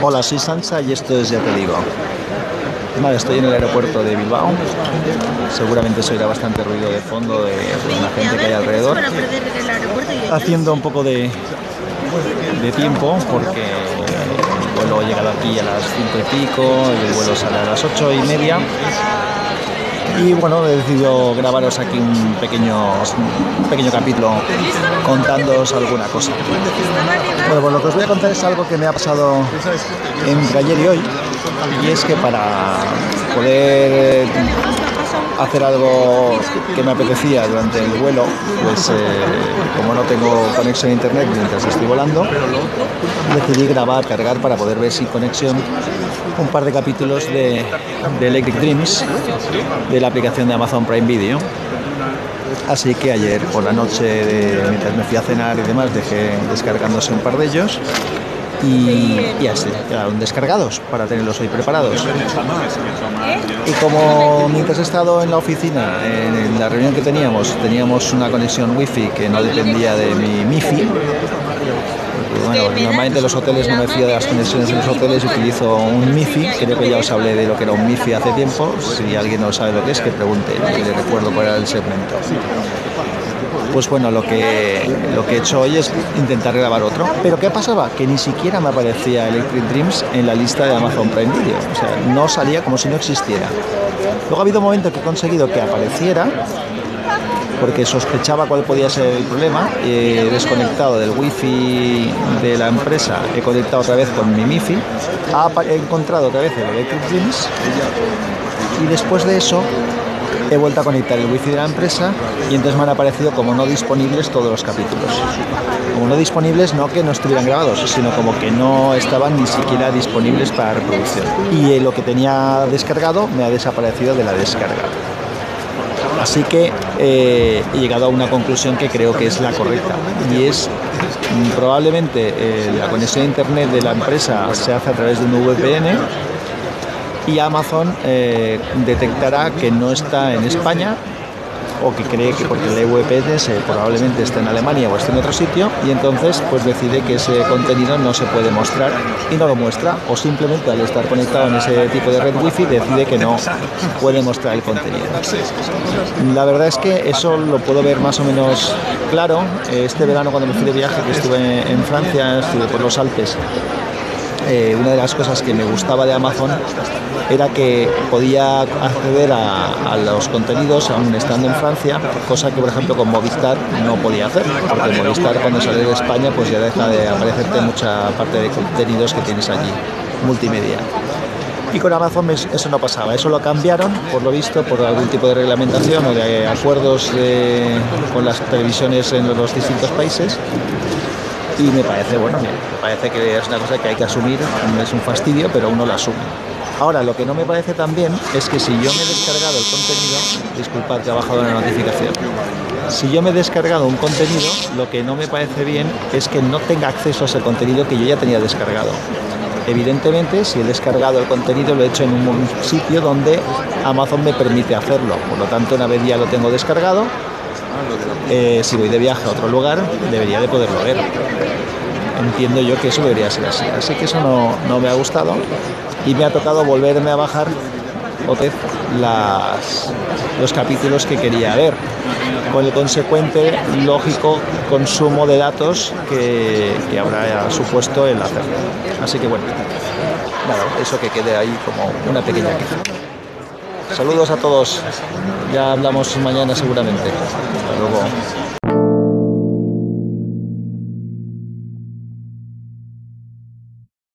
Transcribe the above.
Hola, soy Sansa y esto es Ya te digo. Vale, estoy en el aeropuerto de Bilbao. Seguramente se oirá bastante ruido de fondo de, la gente que hay alrededor. Haciendo un poco de, de tiempo porque el vuelo ha llegado aquí a las 5 y pico el vuelo sale a las 8 y media y bueno, he decidido grabaros aquí un pequeño, pequeño capítulo contándoos alguna cosa. Bueno, pues lo que os voy a contar es algo que me ha pasado entre ayer y hoy y es que para poder hacer algo que me apetecía durante el vuelo, pues eh, como no tengo conexión a internet mientras estoy volando, decidí grabar, cargar para poder ver sin conexión un par de capítulos de, Electric Dreams de la aplicación de Amazon Prime Video. Así que ayer por la noche, mientras me fui a cenar y demás, dejé descargándose un par de ellos y, así quedaron descargados para tenerlos hoy preparados. Y como mientras he estado en la oficina, en la reunión que teníamos, teníamos una conexión wifi que no dependía de mi MIFI, bueno, normalmente los hoteles no me fío de las conexiones en los hoteles, utilizo un MIFI, creo que ya os hablé de lo que era un MIFI hace tiempo, si alguien no sabe lo que es, que pregunte, no le recuerdo cuál era el segmento. Pues bueno, lo que, lo que he hecho hoy es intentar grabar otro. Pero ¿qué pasaba? Que ni siquiera me aparecía Electric Dreams en la lista de Amazon Prime Video. O sea, no salía como si no existiera. Luego ha habido un momento que he conseguido que apareciera porque sospechaba cuál podía ser el problema. He desconectado del wifi de la empresa, he conectado otra vez con mi MIFI, he encontrado otra vez el Electric Dreams y después de eso he vuelto a conectar el wifi de la empresa y entonces me han aparecido como no disponibles todos los capítulos. Como no disponibles, no que no estuvieran grabados, sino como que no estaban ni siquiera disponibles para reproducción. Y lo que tenía descargado me ha desaparecido de la descarga. Así que eh, he llegado a una conclusión que creo que es la correcta y es mm, probablemente eh, la conexión a internet de la empresa se hace a través de un VPN y Amazon eh, detectará que no está en España o que cree que porque el VPS probablemente está en Alemania o está en otro sitio y entonces pues decide que ese contenido no se puede mostrar y no lo muestra o simplemente al estar conectado en ese tipo de red wifi decide que no puede mostrar el contenido. La verdad es que eso lo puedo ver más o menos claro. Este verano cuando me fui de viaje que estuve en Francia, estuve por los Alpes eh, una de las cosas que me gustaba de Amazon era que podía acceder a, los contenidos aún estando en Francia, cosa que por ejemplo con Movistar no podía hacer, porque Movistar cuando sale de España pues ya deja de aparecerte mucha parte de contenidos que tienes allí, multimedia. Y con Amazon eso no pasaba, eso lo cambiaron, por lo visto, por algún tipo de reglamentación o de acuerdos con las televisiones en los distintos países y me parece, bueno, me parece que es una cosa que hay que asumir, es un fastidio, pero uno lo asume. Ahora, lo que no me parece también es que si yo me he descargado el contenido, disculpad que ha bajado la notificación, si yo me he descargado un contenido, lo que no me parece bien es que no tenga acceso a ese contenido que yo ya tenía descargado. Evidentemente, si he descargado el contenido, lo he hecho en un sitio donde Amazon me permite hacerlo. Por lo tanto, una vez ya lo tengo descargado, eh, si voy de viaje a otro lugar, debería de poderlo ver. Entiendo yo que eso debería ser así. Así que eso no, me ha gustado y me ha tocado volverme a bajar las, los capítulos que quería ver, con el consecuente lógico consumo de datos que, que habrá supuesto el hacerlo. Así que bueno, nada, eso que quede ahí como una pequeña queja. Saludos a todos. Ya hablamos mañana seguramente. Hasta luego.